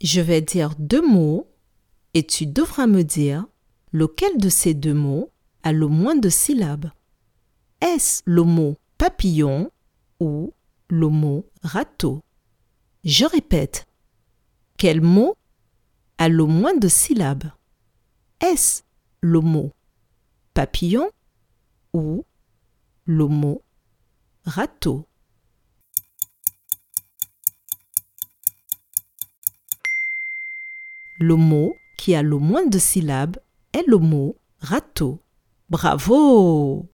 Je vais dire deux mots et tu devras me dire lequel de ces deux mots a le moins de syllabes. Est-ce le mot papillon ou le mot râteau? Je répète. Quel mot a le moins de syllabes? Est-ce le mot papillon ou le mot râteau? Le mot qui a le moins de syllabes est le mot râteau. Bravo